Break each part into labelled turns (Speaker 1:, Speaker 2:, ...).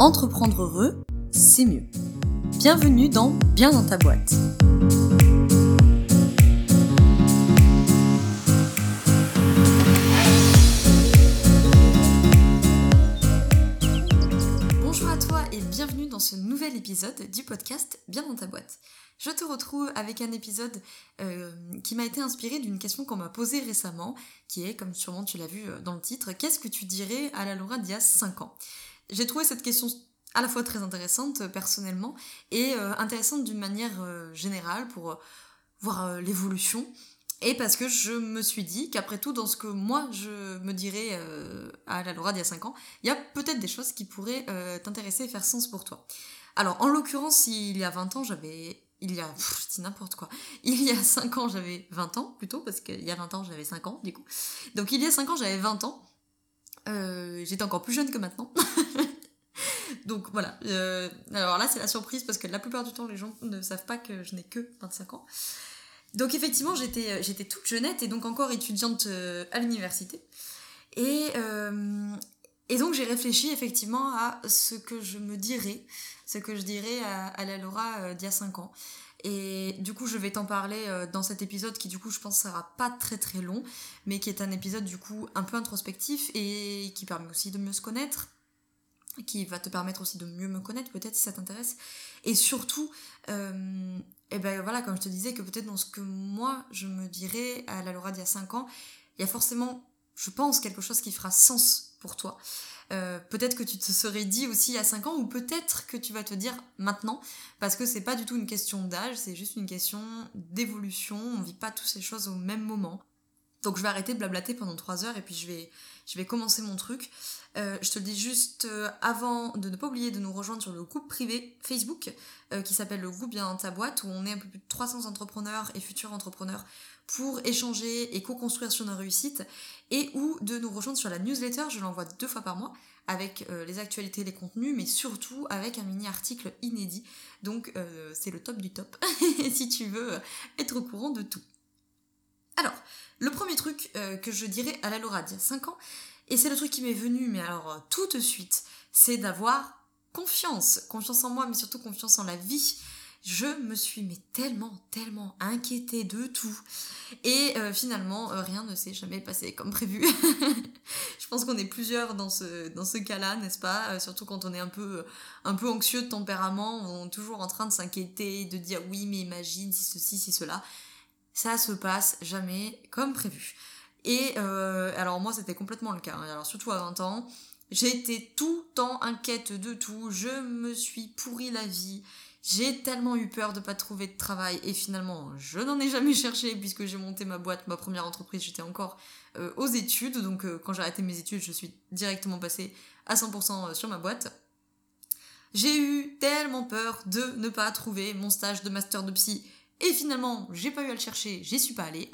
Speaker 1: Entreprendre heureux, c'est mieux. Bienvenue dans Bien dans ta boîte. Bonjour à toi et bienvenue dans ce nouvel épisode du podcast Bien dans ta boîte. Je te retrouve avec un épisode euh, qui m'a été inspiré d'une question qu'on m'a posée récemment, qui est, comme sûrement tu l'as vu euh, dans le titre, qu'est-ce que tu dirais à la Laura d'il y a 5 ans? J'ai trouvé cette question à la fois très intéressante euh, personnellement et intéressante d'une manière générale pour voir l'évolution et parce que je me suis dit qu'après tout, dans ce que moi je me dirais à la Laura d'il y a 5 ans, il y a peut-être des choses qui pourraient t'intéresser et faire sens pour toi. Alors, en l'occurrence, il y a 20 ans, j'avais il y a, je dis n'importe quoi, il y a 5 ans j'avais 20 ans plutôt, parce qu'il y a 20 ans j'avais 5 ans du coup. Donc il y a 5 ans j'avais 20 ans, euh, j'étais encore plus jeune que maintenant. Donc voilà, euh, alors là c'est la surprise parce que la plupart du temps les gens ne savent pas que je n'ai que 25 ans. Donc effectivement j'étais, euh, j'étais toute jeunette et donc encore étudiante à l'université. Et, donc j'ai réfléchi effectivement à ce que je me dirais, ce que je dirais à, la Laura d'il y a 5 ans. Et du coup, je vais t'en parler euh, dans cet épisode qui, du coup, je pense sera pas très très long, mais qui est un épisode, du coup, un peu introspectif et qui permet aussi de mieux se connaître, qui va te permettre aussi de mieux me connaître, peut-être, si ça t'intéresse. Et surtout, euh, et ben voilà, comme je te disais, que peut-être dans ce que moi, je me dirais à la Laura d'il y a 5 ans, il y a forcément, je pense, quelque chose qui fera sens pour toi. Euh, peut-être que tu te serais dit aussi il y a 5 ans, ou peut-être que tu vas te dire maintenant, parce que c'est pas du tout une question d'âge, c'est juste une question d'évolution, on vit pas toutes ces choses au même moment. Donc je vais arrêter de blablater pendant 3 heures et puis je vais, je commencer mon truc. Euh, je te le dis juste euh, avant de ne pas oublier de nous rejoindre sur le groupe privé Facebook qui s'appelle le groupe Bien dans ta boîte où on est un peu plus de 300 entrepreneurs et futurs entrepreneurs pour échanger et co-construire sur nos réussites et ou de nous rejoindre sur la newsletter, je l'envoie deux fois par mois avec euh, les actualités, les contenus, mais surtout avec un mini article inédit. Donc euh, c'est le top du top si tu veux être au courant de tout. Alors, le premier truc euh, que je dirais à la Laura d'il y a 5 ans, et c'est le truc qui m'est venu, mais alors tout de suite, c'est d'avoir confiance. Confiance en moi, mais surtout confiance en la vie je me suis mais tellement, tellement inquiétée de tout. Et euh, finalement, euh, rien ne s'est jamais passé comme prévu. je pense qu'on est plusieurs dans ce, dans ce cas-là, n'est-ce pas? Euh, Surtout quand on est un peu, un peu anxieux de tempérament, on est toujours en train de s'inquiéter, de dire oui, mais imagine si ceci, si cela. Ça se passe jamais comme prévu. Et alors moi, c'était complètement le cas. Hein. Alors surtout à 20 ans, j'ai été tout le temps inquiète de tout. Je me suis pourri la vie. J'ai tellement eu peur de pas trouver de travail et finalement je n'en ai jamais cherché puisque j'ai monté ma boîte, ma première entreprise, j'étais encore euh, aux études donc euh, quand j'ai arrêté mes études je suis directement passée à 100% euh, sur ma boîte. J'ai eu tellement peur de ne pas trouver mon stage de master de psy et finalement j'ai pas eu à le chercher, j'y suis pas allée.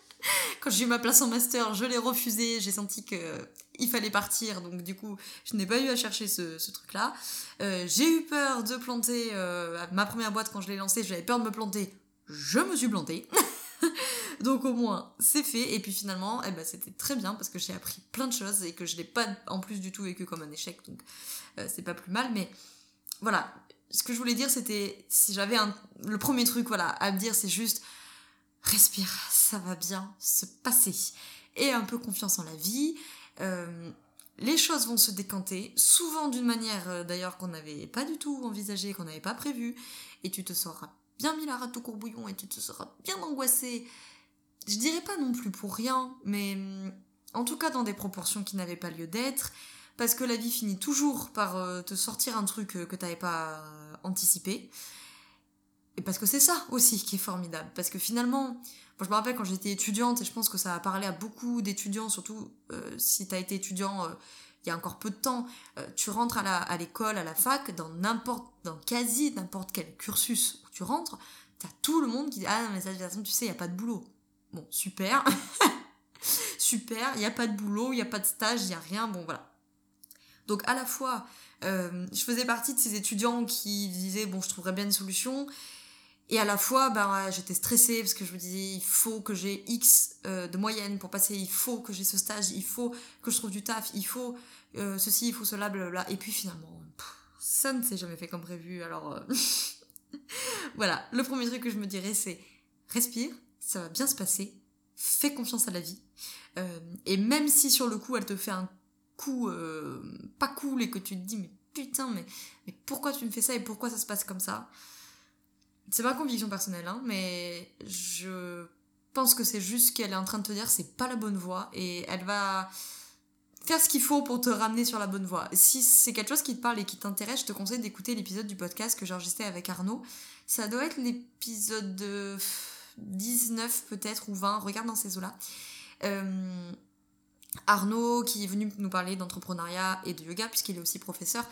Speaker 1: quand j'ai eu ma place en master, je l'ai refusé, j'ai senti que il fallait partir, donc du coup, je n'ai pas eu à chercher ce, truc-là. Euh, j'ai eu peur de planter euh, ma première boîte quand je l'ai lancée, j'avais peur de me planter, je me suis plantée. donc au moins, c'est fait. Et puis finalement, eh ben, c'était très bien parce que j'ai appris plein de choses et que je l'ai pas en plus du tout vécu comme un échec, donc euh, c'est pas plus mal. Mais voilà, ce que je voulais dire, c'était si j'avais un... le premier truc voilà, à me dire, c'est juste respire, ça va bien se passer. Et un peu confiance en la vie. Euh, les choses vont se décanter, souvent d'une manière euh, d'ailleurs qu'on n'avait pas du tout envisagé, qu'on n'avait pas prévu, et tu te seras bien mis la rate au courbouillon et tu te seras bien angoissé. Je dirais pas non plus pour rien, mais mm, en tout cas dans des proportions qui n'avaient pas lieu d'être, parce que la vie finit toujours par euh, te sortir un truc que t'avais pas anticipé. Et parce que c'est ça aussi qui est formidable. Parce que finalement, je me rappelle quand j'étais étudiante, et je pense que ça a parlé à beaucoup d'étudiants, surtout euh, si tu as été étudiant euh, il y a encore peu de temps, euh, tu rentres à l'école, à, la fac, dans n'importe, dans quasi n'importe quel cursus où tu rentres, t'as tout le monde qui dit Ah, mais ça, tu sais, il n'y a pas de boulot. Bon, super. super, il n'y a pas de boulot, il n'y a pas de stage, il n'y a rien, bon voilà. Donc à la fois, je faisais partie de ces étudiants qui disaient Bon, je trouverais bien une solution Et à la fois, ben, j'étais stressée parce que je me disais, il faut que j'ai X euh, de moyenne pour passer, il faut que j'ai ce stage, il faut que je trouve du taf, il faut euh, ceci, il faut cela, blablabla. Et puis finalement, ça ne s'est jamais fait comme prévu. Alors euh, voilà, le premier truc que je me dirais, c'est respire, ça va bien se passer, fais confiance à la vie. et même si sur le coup, elle te fait un coup pas cool et que tu te dis, mais putain, mais, mais pourquoi tu me fais ça et pourquoi ça se passe comme ça? C'est ma conviction personnelle, hein, mais je pense que c'est juste qu'elle est en train de te dire c'est pas la bonne voie et elle va faire ce qu'il faut pour te ramener sur la bonne voie. Si c'est quelque chose qui te parle et qui t'intéresse, je te conseille d'écouter l'épisode du podcast que j'ai enregistré avec Arnaud. Ça doit être l'épisode de 19 peut-être ou 20, regarde dans ces eaux-là. Euh, Arnaud qui est venu nous parler d'entrepreneuriat et de yoga puisqu'il est aussi professeur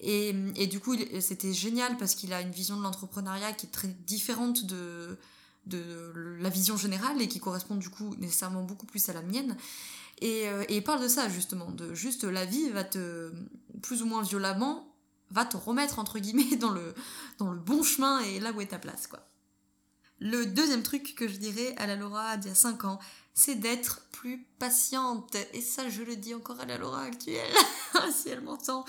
Speaker 1: et, et du coup, c'était génial parce qu'il a une vision de l'entrepreneuriat qui est très différente de, de la vision générale et qui correspond du coup nécessairement beaucoup plus à la mienne. Et, euh, et il parle de ça justement, de juste la vie va te, plus ou moins violemment, va te remettre entre guillemets dans le, dans le bon chemin et là où est ta place quoi. Le deuxième truc que je dirais à la Laura d'il y a 5 ans, c'est d'être plus patiente. Et ça, je le dis encore à la Laura actuelle, si elle m'entend.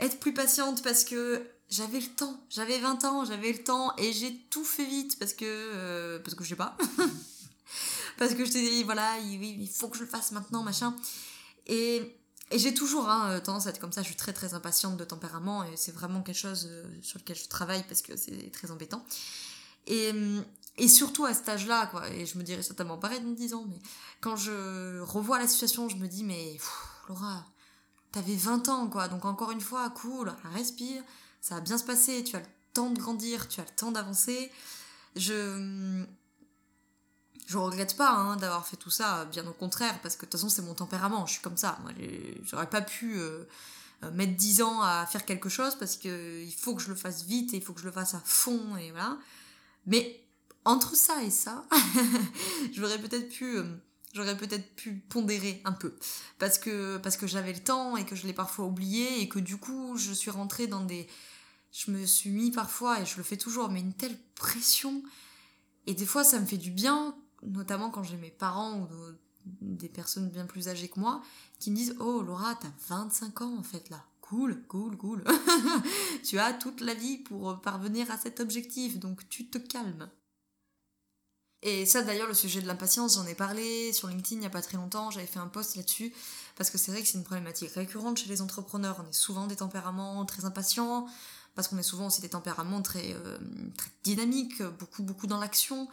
Speaker 1: Être plus patiente parce que j'avais le temps. J'avais 20 ans, j'avais le temps et j'ai tout fait vite parce que... Euh, parce que je sais pas. parce que je t'ai dit, voilà, il, faut que je le fasse maintenant, machin. Et, et j'ai toujours hein, tendance à être comme ça. Je suis très très impatiente de tempérament et c'est vraiment quelque chose euh, sur lequel je travaille parce que c'est très embêtant. Et, et surtout à cet âge-là, quoi. Et je me dirais certainement pareil dans 10 ans, mais quand je revois la situation, je me dis, mais Laura, t'avais 20 ans, quoi. Donc encore une fois, cool, respire, ça va bien se passer, tu as le temps de grandir, tu as le temps d'avancer. Je. Je regrette pas hein, d'avoir fait tout ça, bien au contraire, parce que de toute façon, c'est mon tempérament, je suis comme ça. Moi, j'aurais pas pu. Euh, euh, mettre 10 ans à faire quelque chose parce que il faut que je le fasse vite et il faut que je le fasse à fond et voilà. Mais entre ça et ça, j'aurais peut-être pu euh, j'aurais peut-être pu pondérer un peu parce que parce que j'avais le temps et que je l'ai parfois oublié et que du coup, je suis rentrée dans des je me suis mis parfois et je le fais toujours mais une telle pression et des fois ça me fait du bien notamment quand j'ai mes parents ou des personnes bien plus âgées que moi qui me disent "Oh Laura, t'as 25 ans en fait là." Cool, cool, cool. tu as toute la vie pour parvenir à cet objectif, donc tu te calmes. Et ça d'ailleurs, le sujet de l'impatience, j'en ai parlé sur LinkedIn il n'y a pas très longtemps, j'avais fait un post là-dessus, parce que c'est vrai que c'est une problématique récurrente chez les entrepreneurs. On est souvent des tempéraments très impatients, parce qu'on est souvent aussi des tempéraments très, euh, très dynamiques, beaucoup, beaucoup dans l'action.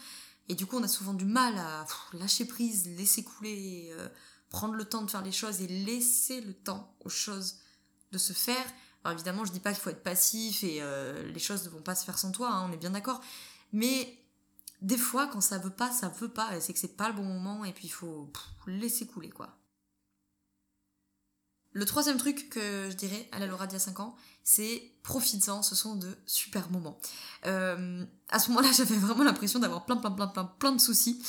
Speaker 1: Et du coup, on a souvent du mal à lâcher prise, laisser couler, euh, prendre le temps de faire les choses et laisser le temps aux choses de se faire. Alors évidemment, je dis pas qu'il faut être passif et euh, les choses ne vont pas se faire sans toi, hein, on est bien d'accord. Mais des fois, quand ça veut pas, ça veut pas. C'est que c'est pas le bon moment et puis il faut laisser couler, quoi. Le troisième truc que je dirais à la Laura d'il y a 5 ans, c'est profites-en, ce sont de super moments. Euh, à ce moment-là, j'avais vraiment l'impression d'avoir plein, plein, plein, plein, plein de soucis.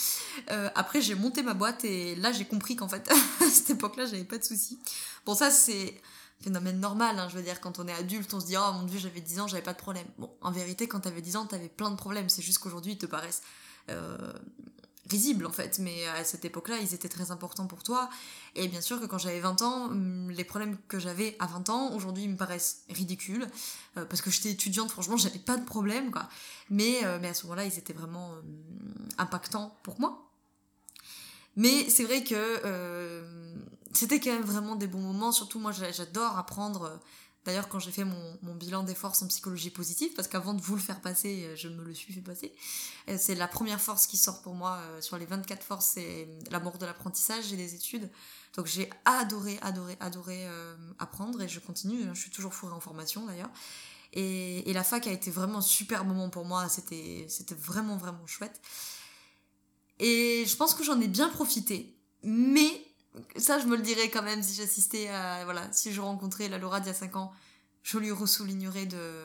Speaker 1: Euh, après, j'ai monté ma boîte et là, j'ai compris qu'en fait, à cette époque-là, j'avais pas de soucis. Bon, ça, c'est phénomène normal, hein, je veux dire, quand on est adulte, on se dit, oh mon dieu, j'avais 10 ans, j'avais pas de problème. Bon, en vérité, quand t'avais 10 ans, t'avais plein de problèmes, c'est juste qu'aujourd'hui, ils te paraissent euh, risibles, en fait, mais à cette époque-là, ils étaient très importants pour toi. Et bien sûr que quand j'avais 20 ans, hum, les problèmes que j'avais à 20 ans, aujourd'hui, ils me paraissent ridicules, euh, parce que j'étais étudiante, franchement, j'avais pas de problème, quoi. Mais, euh, à ce moment-là, ils étaient vraiment impactants pour moi. Mais c'est vrai que euh, c'était quand même vraiment des bons moments. Surtout, moi, j'adore apprendre. D'ailleurs, quand j'ai fait mon, mon, bilan des forces en psychologie positive, parce qu'avant de vous le faire passer, euh, je me le suis fait passer, euh, c'est la première force qui sort pour moi sur les 24 forces, c'est l'amour de l'apprentissage et des études. Donc j'ai adoré, adoré, adoré apprendre et je continue. Je suis toujours fourrée en formation d'ailleurs. Et, et, la fac a été vraiment un super moment pour moi. C'était vraiment, vraiment chouette. Et je pense que j'en ai bien profité. Mais ça, je me le dirais quand même si j'assistais à. Voilà, si je rencontrais la Laura d'il y a 5 ans, je lui ressoulignerais de.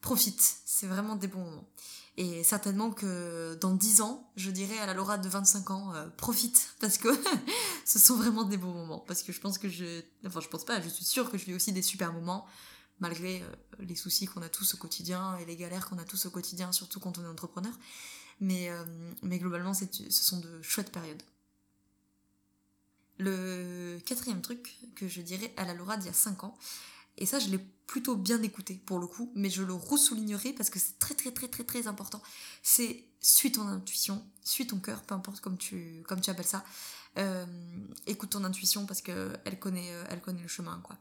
Speaker 1: Profite, c'est vraiment des bons moments. Et certainement que dans 10 ans, je dirais à la Laura de 25 ans, euh, profite, parce que ce sont vraiment des bons moments. Parce que je pense que je. Enfin, je pense pas, je suis sûre que je vis aussi des super moments. malgré euh, les soucis qu'on a tous au quotidien et les galères qu'on a tous au quotidien, surtout quand on est entrepreneur. Mais, euh, mais globalement, ce sont de chouettes périodes. Le quatrième truc que je dirais à la Laura d'il y a 5 ans, et ça je l'ai plutôt bien écouté pour le coup, mais je le ressoulignerai parce que c'est très très très très très important, c'est suis ton intuition, suis ton cœur, peu importe comme tu, comme tu appelles ça. Euh, écoute ton intuition parce que elle connaît, euh, elle connaît le chemin quoi.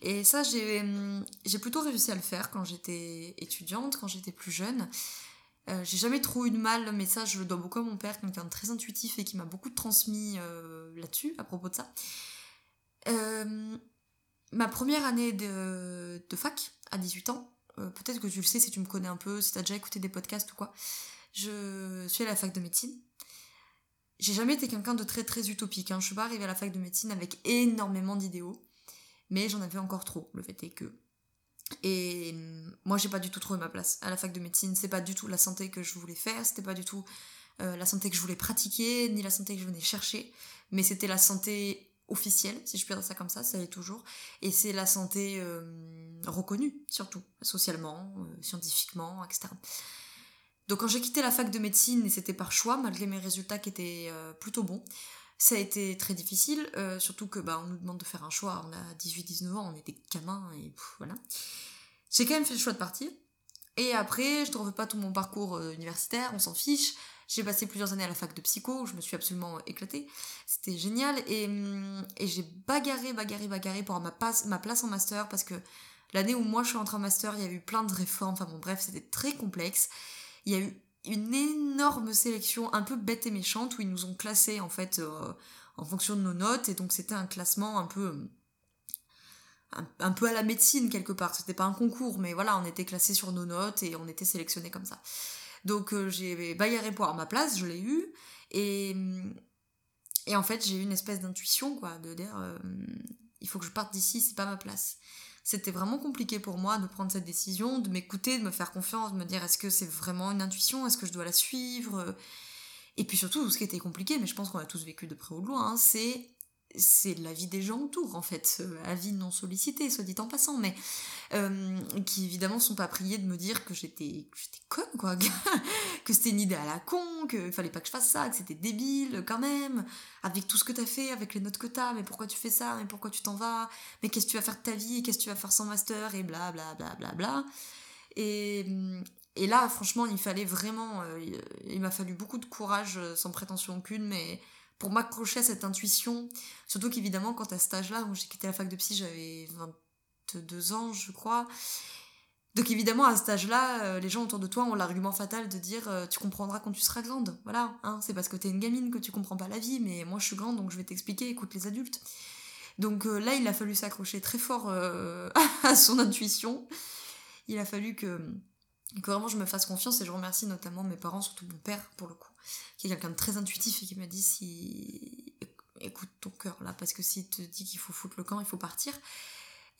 Speaker 1: Et ça j'ai plutôt réussi à le faire quand j'étais étudiante, quand j'étais plus jeune. Euh, j'ai jamais trop eu de mal, mais ça je le dois beaucoup à mon père, quelqu'un de très intuitif et qui m'a beaucoup transmis euh, là-dessus, à propos de ça. Euh, ma première année de, fac, à 18 ans, peut-être que tu le sais si tu me connais un peu, si tu as déjà écouté des podcasts ou quoi, je suis à la fac de médecine. J'ai jamais été quelqu'un de très très utopique, hein. je suis pas arrivée à la fac de médecine avec énormément d'idéaux, mais j'en avais encore trop. Le fait est que et moi, j'ai pas du tout trouvé ma place à la fac de médecine. C'est pas du tout la santé que je voulais faire, c'était pas du tout euh, la santé que je voulais pratiquer, ni la santé que je venais chercher, mais c'était la santé officielle, si je puis dire ça comme ça, ça l'est toujours. Et c'est la santé euh, reconnue, surtout, socialement, euh, scientifiquement, etc. Donc quand j'ai quitté la fac de médecine, et c'était par choix, malgré mes résultats qui étaient plutôt bons, ça a été très difficile, euh, surtout que bah, on nous demande de faire un choix. On a 18-19 ans, on est des gamins et voilà. J'ai quand même fait le choix de partir. Et après, je ne trouve pas tout mon parcours euh, universitaire, on s'en fiche. J'ai passé plusieurs années à la fac de psycho, je me suis absolument éclatée. C'était génial. Et, hum, et j'ai bagarré, bagarré, bagarré pour ma, ma place en master parce que l'année où moi je suis entrée en master, il y a eu plein de réformes. Enfin bon, bref, c'était très complexe. Il y a eu une énorme sélection un peu bête et méchante où ils nous ont classés en fait euh, en fonction de nos notes et donc c'était un classement un peu un, peu à la médecine quelque part. C'était pas un concours mais voilà on était classés sur nos notes et on était sélectionnés comme ça. Donc euh, j'ai bagarré pour avoir ma place je l'ai eu et en fait j'ai eu une espèce d'intuition quoi de dire euh, il faut que je parte d'ici c'est pas ma place c'était vraiment compliqué pour moi de prendre cette décision, de m'écouter, de me faire confiance, de me dire est-ce que c'est vraiment une intuition, est-ce que je dois la suivre? Et puis surtout, ce qui était compliqué, mais je pense qu'on a tous vécu de près ou de loin, hein, c'est c'est la vie des gens autour en fait, la vie non sollicitée, soit dit en passant, mais euh, qui évidemment sont pas priés de me dire que j'étais conne quoi, que c'était une idée à la con, qu'il fallait pas que je fasse ça, que c'était débile quand même, avec tout ce que t'as fait, avec les notes que t'as, mais pourquoi tu fais ça, mais pourquoi tu t'en vas, mais qu'est-ce que tu vas faire de ta vie, qu'est-ce que tu vas faire sans master, et bla bla bla bla bla. Et, là, franchement, il fallait vraiment, euh, il m'a fallu beaucoup de courage, euh, sans prétention aucune, mais pour m'accrocher à cette intuition. Surtout qu'évidemment, quand à cet âge-là, j'ai quitté la fac de psy, j'avais 22 ans, je crois. Donc évidemment, à cet âge-là, euh, les gens autour de toi ont l'argument fatal de dire euh, tu comprendras quand tu seras grande. Voilà, hein, c'est parce que t'es une gamine que tu comprends pas la vie, mais moi je suis grande donc je vais t'expliquer, écoute les adultes. Donc euh, là, il a fallu s'accrocher très fort à son intuition. Il a fallu que, que vraiment je me fasse confiance et je remercie notamment mes parents, surtout mon père pour le coup, qui est quelqu'un de très intuitif et qui m'a dit si écoute ton cœur là parce que s'il te dit qu'il faut foutre le camp il faut partir.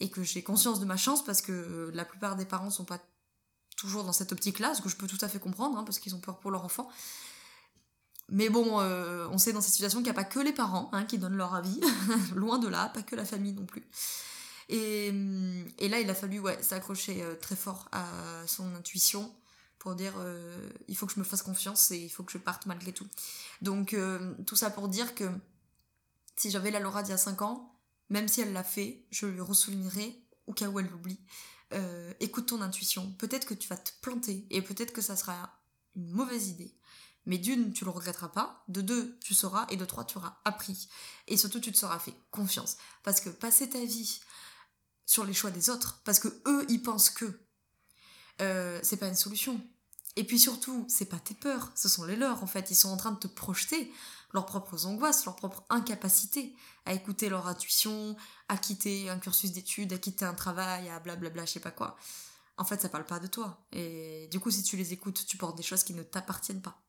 Speaker 1: Et que j'ai conscience de ma chance parce que la plupart des parents sont pas toujours dans cette optique là ce que je peux tout à fait comprendre hein, parce qu'ils ont peur pour leur enfant. Mais bon euh, on sait dans cette situation qu'il n'y a pas que les parents hein, qui donnent leur avis. Loin de là pas que la famille non plus et, et là il a fallu ouais s'accrocher euh, très fort à son intuition pour dire euh, il faut que je me fasse confiance et il faut que je parte malgré tout. Donc euh, tout ça pour dire que si j'avais la Laura d'il y a 5 ans, même si elle l'a fait, je lui ressoulignerai au cas où elle l'oublie. Écoute ton intuition. Peut-être que tu vas te planter et peut-être que ça sera une mauvaise idée. Mais d'une, tu le regretteras pas. De deux, tu sauras. Et de trois, tu auras appris. Et surtout, tu te seras fait confiance. Parce que passer ta vie sur les choix des autres, parce que eux, ils pensent que, euh, c'est pas une solution. Et puis surtout, c'est pas tes peurs, ce sont les leurs en fait. Ils sont en train de te projeter leurs propres angoisses, leur propre incapacité à écouter leur intuition, à quitter un cursus d'études, à quitter un travail, à blablabla, je sais pas quoi. En fait, ça parle pas de toi. Et du coup, si tu les écoutes, tu portes des choses qui ne t'appartiennent pas.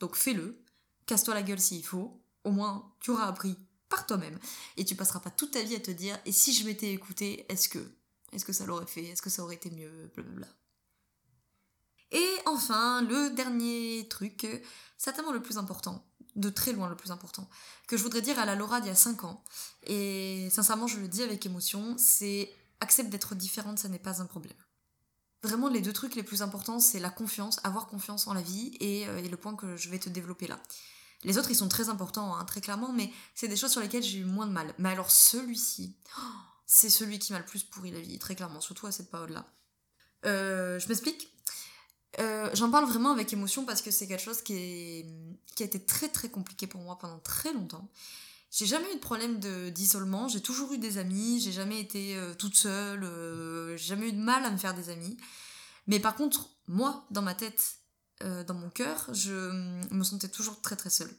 Speaker 1: Donc fais-le, casse-toi la gueule s'il faut, au moins tu auras appris par toi-même. Et tu passeras pas toute ta vie à te dire, et si je m'étais écouté, est-ce que, est-ce que ça l'aurait fait, est-ce que ça aurait été mieux, blablabla. Et enfin, le dernier truc, certainement le plus important, de très loin le plus important, que je voudrais dire à la Laura d'il y a 5 ans, et sincèrement je le dis avec émotion, c'est accepte d'être différente, ça n'est pas un problème. Vraiment, les deux trucs les plus importants, c'est la confiance, avoir confiance en la vie, et, euh, le point que je vais te développer là. Les autres, ils sont très importants, hein, très clairement, mais c'est des choses sur lesquelles j'ai eu moins de mal. Mais alors celui-ci, c'est celui qui m'a le plus pourri la vie, très clairement, surtout à cette période-là. Euh, je m'explique. Euh, j'en parle vraiment avec émotion parce que c'est quelque chose qui, a été très très compliqué pour moi pendant très longtemps. J'ai jamais eu de problème d'isolement, j'ai toujours eu des amis, j'ai jamais été euh, toute seule, j'ai jamais eu de mal à me faire des amis. Mais par contre, moi, dans ma tête, euh, dans mon cœur, je me sentais toujours très très seule.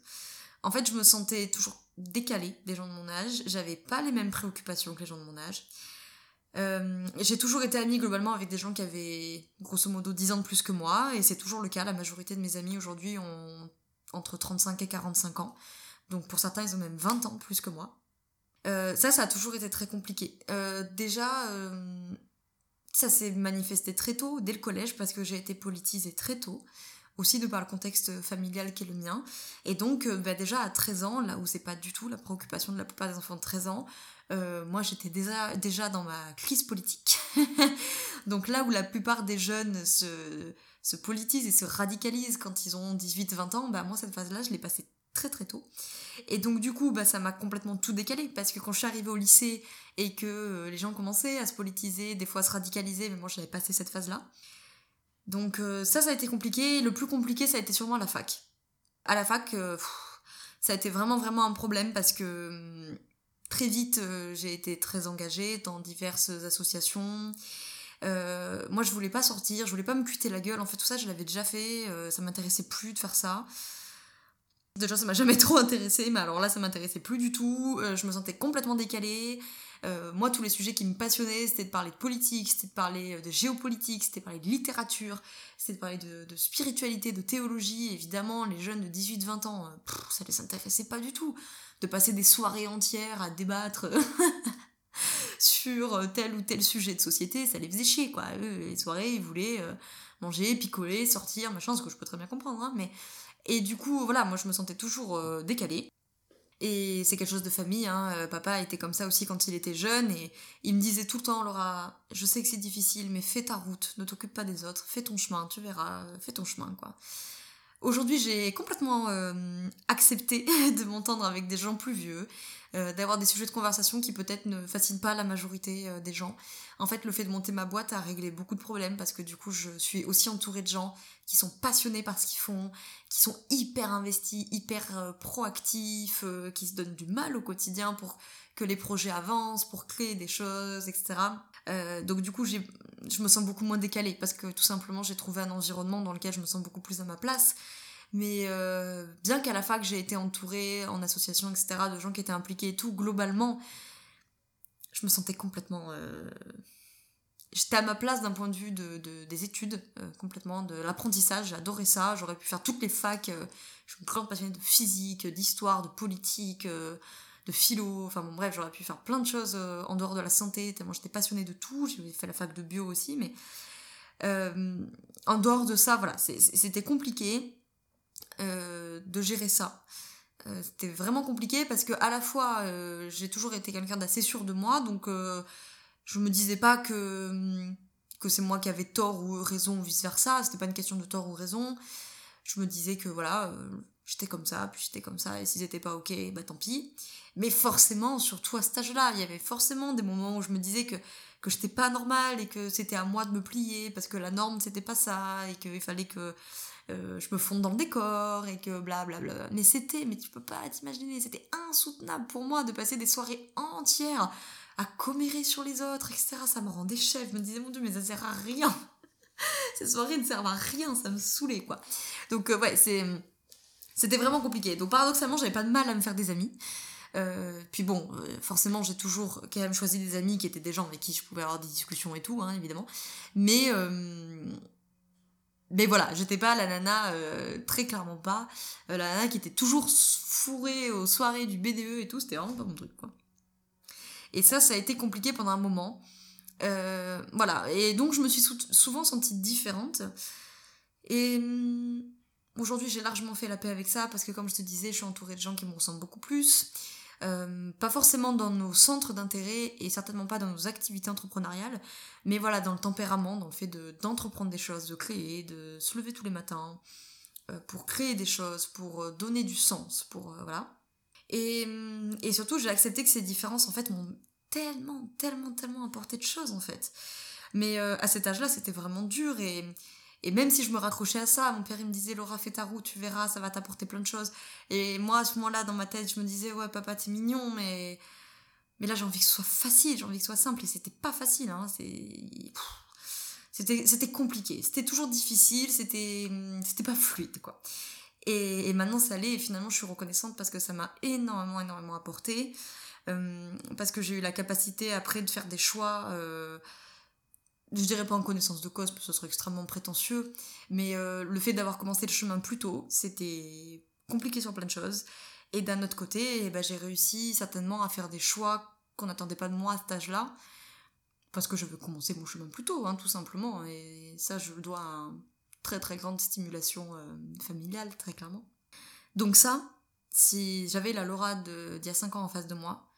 Speaker 1: En fait, je me sentais toujours décalée des gens de mon âge, j'avais pas les mêmes préoccupations que les gens de mon âge. j'ai toujours été amie globalement avec des gens qui avaient grosso modo 10 ans de plus que moi, et c'est toujours le cas, la majorité de mes amis aujourd'hui ont entre 35 et 45 ans. Donc pour certains, ils ont même 20 ans plus que moi. Euh, ça, ça a toujours été très compliqué. Euh, déjà, euh, ça s'est manifesté très tôt, dès le collège, parce que j'ai été politisée très tôt, aussi de par le contexte familial qui est le mien. Et donc, bah, déjà à 13 ans, là où c'est pas du tout la préoccupation de la plupart des enfants de 13 ans, moi j'étais déjà, dans ma crise politique. donc là où la plupart des jeunes se, se politisent et se radicalisent quand ils ont 18-20 ans, bah moi cette phase-là, je l'ai passée très très tôt. Et donc du coup, bah, ça m'a complètement tout décalé, parce que quand je suis arrivée au lycée et que euh, les gens commençaient à se politiser, des fois à se radicaliser, mais moi j'avais passé cette phase-là. Donc euh, ça, ça a été compliqué. Le plus compliqué, ça a été sûrement la fac. À la fac, euh, ça a été vraiment vraiment un problème, parce que hum, très vite, j'ai été très engagée dans diverses associations. moi, je voulais pas sortir, je voulais pas me cuter la gueule. En fait, tout ça, je l'avais déjà fait. ça m'intéressait plus de faire ça. Déjà, ça m'a jamais trop intéressé, mais alors là, ça m'intéressait plus du tout. Euh, je me sentais complètement décalée. Euh, moi, tous les sujets qui me passionnaient, c'était de parler de politique, c'était de parler euh, de géopolitique, c'était de parler de littérature, c'était de parler de, spiritualité, de théologie. Évidemment, les jeunes de 18-20 ans, ça les intéressait pas du tout. De passer des soirées entières à débattre sur tel ou tel sujet de société, ça les faisait chier, quoi. Les soirées, ils voulaient manger, picoler, sortir, machin, ce que je peux très bien comprendre, hein, mais et du coup, voilà, moi je me sentais toujours euh, décalée. Et c'est quelque chose de famille, hein. Euh, papa était comme ça aussi quand il était jeune et il me disait tout le temps, Laura, je sais que c'est difficile, mais fais ta route, ne t'occupe pas des autres, fais ton chemin, tu verras, fais ton chemin, quoi. Aujourd'hui, j'ai complètement euh, accepté de m'entendre avec des gens plus vieux, d'avoir des sujets de conversation qui peut-être ne fascinent pas la majorité des gens. En fait, le fait de monter ma boîte a réglé beaucoup de problèmes parce que du coup, je suis aussi entourée de gens qui sont passionnés par ce qu'ils font, qui sont hyper investis, hyper euh, proactifs, euh, qui se donnent du mal au quotidien pour que les projets avancent, pour créer des choses, etc. Euh, donc du coup, je me sens beaucoup moins décalée parce que tout simplement, j'ai trouvé un environnement dans lequel je me sens beaucoup plus à ma place. Mais bien qu'à la fac, j'ai été entourée en association, etc., de gens qui étaient impliqués et tout, globalement, je me sentais complètement j'étais à ma place d'un point de vue de, des études, euh, complètement, de l'apprentissage, j'adorais ça, j'aurais pu faire toutes les facs, euh, je suis une grande passionnée de physique, d'histoire, de politique, euh, de philo, enfin bon bref, j'aurais pu faire plein de choses en dehors de la santé, tellement j'étais passionnée de tout, j'ai fait la fac de bio aussi, mais en dehors de ça, voilà, c'était compliqué de gérer ça. c'était vraiment compliqué parce que à la fois j'ai toujours été quelqu'un d'assez sûr de moi, donc je me disais pas que, que c'est moi qui avais tort ou raison ou vice versa, c'était pas une question de tort ou raison. Je me disais que voilà, euh, j'étais comme ça, puis j'étais comme ça, et s'ils étaient pas ok, bah tant pis. Mais forcément, surtout à cet âge-là, il y avait forcément des moments où je me disais que, que j'étais pas normal et que c'était à moi de me plier parce que la norme c'était pas ça et qu'il fallait que euh, je me fonde dans le décor et que blablabla. Bla bla. Mais c'était, mais tu peux pas t'imaginer, c'était insoutenable pour moi de passer des soirées entières à commérer sur les autres, etc. Ça me rendait chef. Je me disais, mon dieu, mais ça sert à rien. Ces soirées ne servent à rien, ça me saoulait, quoi. Donc, euh, ouais, c'est. C'était vraiment compliqué. Donc, paradoxalement, j'avais pas de mal à me faire des amis. Euh, puis bon, euh, forcément, j'ai toujours quand même choisi des amis qui étaient des gens avec qui je pouvais avoir des discussions et tout, hein, évidemment. Mais. Mais voilà, j'étais pas la nana, très clairement pas, la nana qui était toujours fourrée aux soirées du BDE et tout, c'était vraiment pas mon truc, quoi. Et ça, ça a été compliqué pendant un moment. Euh, voilà, et donc je me suis souvent sentie différente. Et hum, aujourd'hui, j'ai largement fait la paix avec ça parce que, comme je te disais, je suis entourée de gens qui me ressemblent beaucoup plus. Euh, pas forcément dans nos centres d'intérêt et certainement pas dans nos activités entrepreneuriales, mais voilà, dans le tempérament, dans le fait d'entreprendre des choses, de créer, de se lever tous les matins, euh, pour créer des choses, pour euh, donner du sens, pour voilà. Et, et surtout, j'ai accepté que ces différences, en fait, m'ont tellement, tellement, tellement apporté de choses, en fait. Mais à cet âge-là, c'était vraiment dur et et même si je me raccrochais à ça, mon père il me disait Laura fais ta route, tu verras, ça va t'apporter plein de choses. Et moi à ce moment-là dans ma tête je me disais ouais papa t'es mignon mais mais là j'ai envie que ce soit facile, j'ai envie que ce soit simple et c'était pas facile hein, c'était compliqué, c'était toujours difficile, c'était pas fluide quoi. Et, et, maintenant ça allait et finalement je suis reconnaissante parce que ça m'a énormément énormément apporté euh, parce que j'ai eu la capacité après de faire des choix euh, je dirais pas en connaissance de cause, parce que ce serait extrêmement prétentieux, mais euh, le fait d'avoir commencé le chemin plus tôt, c'était compliqué sur plein de choses. Et d'un autre côté, eh ben, j'ai réussi certainement à faire des choix qu'on n'attendait pas de moi à cet âge-là, parce que je veux commencer mon chemin plus tôt, hein, tout simplement. Et ça, je le dois à une très très grande stimulation euh, familiale, très clairement. Donc ça, si j'avais la Laura d'il y a 5 ans en face de moi,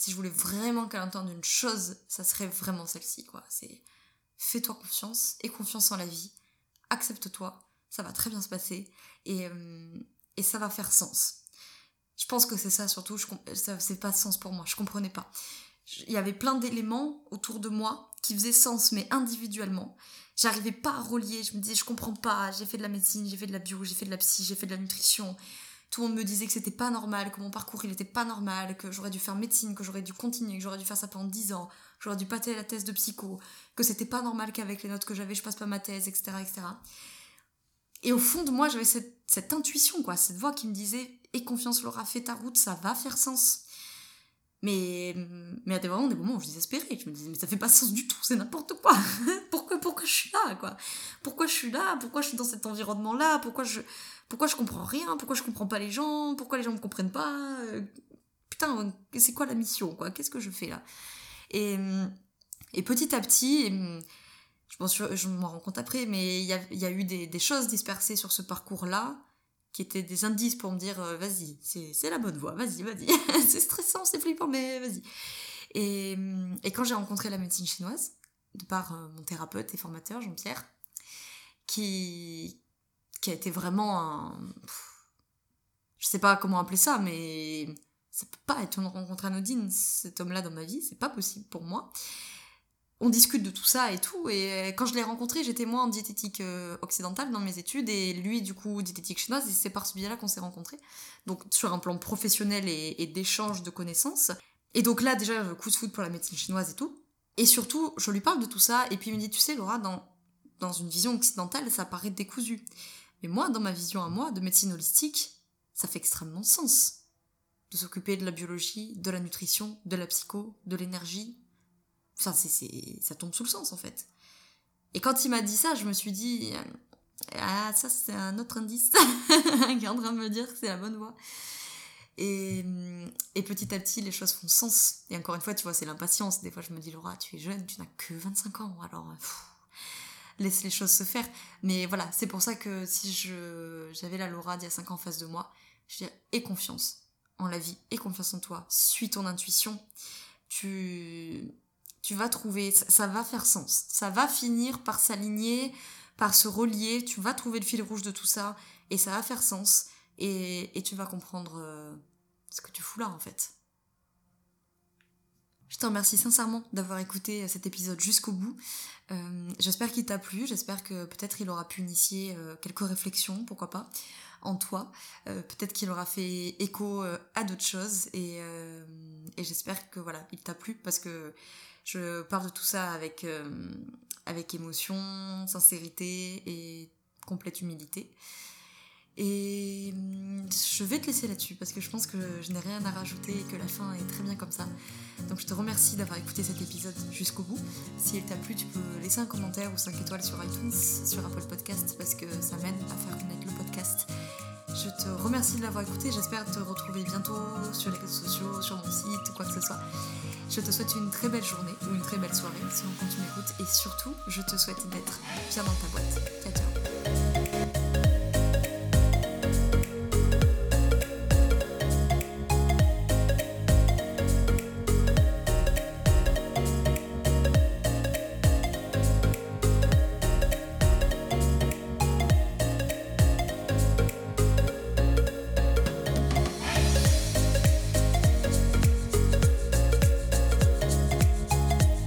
Speaker 1: si je voulais vraiment qu'elle entende une chose, ça serait vraiment celle-ci, quoi. C'est fais-toi confiance, et confiance en la vie, accepte-toi, ça va très bien se passer, et, euh, et ça va faire sens. Je pense que c'est ça surtout, ça c'est pas sens pour moi, je comprenais pas. Il y avait plein d'éléments autour de moi qui faisaient sens, mais individuellement. J'arrivais pas à relier, je me disais, je comprends pas, j'ai fait de la médecine, j'ai fait de la bio, j'ai fait de la psy, j'ai fait de la nutrition, tout le monde me disait que c'était pas normal, que mon parcours il était pas normal, que j'aurais dû faire médecine, que j'aurais dû continuer, que j'aurais dû faire ça pendant 10 ans, j'aurais dû passer la thèse de psycho, que c'était pas normal qu'avec les notes que j'avais je passe pas ma thèse, etc. etc. Et au fond de moi j'avais cette, cette, intuition, quoi, cette voix qui me disait Aie confiance Laura, fais ta route, ça va faire sens. Mais, mais à des moments, des moments où je désespérais, je me disais mais ça fait pas sens du tout, c'est n'importe quoi. pourquoi, pourquoi je suis là, quoi? Pourquoi je suis là? Pourquoi je suis dans cet environnement-là? Pourquoi je pourquoi je comprends rien, pourquoi je comprends pas les gens, pourquoi les gens me comprennent pas, euh, putain, c'est quoi la mission, quoi, qu'est-ce que je fais là? Et, et petit à petit, je m'en, je m'en rends compte après, mais il y a, y a, eu des, choses dispersées sur ce parcours-là, qui étaient des indices pour me dire, euh, vas-y, c'est, la bonne voie, vas-y, vas-y, c'est stressant, c'est flippant, mais vas-y. Et, et quand j'ai rencontré la médecine chinoise, de par euh, mon thérapeute et formateur, Jean-Pierre, qui, qui a été vraiment un. Je sais pas comment appeler ça, mais ça peut pas être une rencontre anodine, cet homme-là dans ma vie, c'est pas possible pour moi. On discute de tout ça et tout, et quand je l'ai rencontré, j'étais moi en diététique euh, occidentale dans mes études, et lui, du coup, diététique chinoise, et c'est par ce biais-là qu'on s'est rencontrés. Donc, sur un plan professionnel et, d'échange de connaissances. Et donc là, déjà, coup de foot pour la médecine chinoise et tout. Et surtout, je lui parle de tout ça, et puis il me dit, tu sais, Laura, dans, dans une vision occidentale, ça paraît décousu. Mais moi, dans ma vision à moi de médecine holistique, ça fait extrêmement sens de s'occuper de la biologie, de la nutrition, de la psycho, de l'énergie. Enfin, c'est, ça tombe sous le sens en fait. Et quand il m'a dit ça, je me suis dit ah ça c'est un autre indice qui est en me dire que c'est la bonne voie. Et, et, petit à petit, les choses font sens. Et encore une fois, tu vois, c'est l'impatience. Des fois, je me dis, Laura, tu es jeune, tu n'as que 25 ans. Alors, laisse les choses se faire. Mais voilà, c'est pour ça que si je j'avais la Laura d'il y a 5 ans en face de moi, je dirais aie confiance en la vie, aie confiance en toi, suis ton intuition. Tu tu vas trouver ça, va faire sens. Ça va finir par s'aligner, par se relier, tu vas trouver le fil rouge de tout ça et ça va faire sens et, tu vas comprendre euh, ce que tu fous là en fait. Je te remercie sincèrement d'avoir écouté cet épisode jusqu'au bout. Euh, j'espère qu'il t'a plu, j'espère que peut-être il aura pu initier euh, quelques réflexions, pourquoi pas, en toi. Euh, peut-être qu'il aura fait écho à d'autres choses et, et j'espère que voilà, il t'a plu parce que je parle de tout ça avec, avec émotion, sincérité et complète humilité. Et hum, je vais te laisser là-dessus parce que je pense que je n'ai rien à rajouter et que la fin est très bien comme ça. Donc je te remercie d'avoir écouté cet épisode jusqu'au bout. Si il t'a plu, tu peux laisser un commentaire ou 5 étoiles sur iTunes, sur Apple Podcast parce que ça m'aide à faire connaître le podcast. Je te remercie de l'avoir écouté. J'espère te retrouver bientôt sur les réseaux sociaux, sur mon site, quoi que ce soit. Je te souhaite une très belle journée ou une très belle soirée selon quand tu m'écoutes. Et surtout, je te souhaite d'être bien dans ta boîte. Ciao, ciao.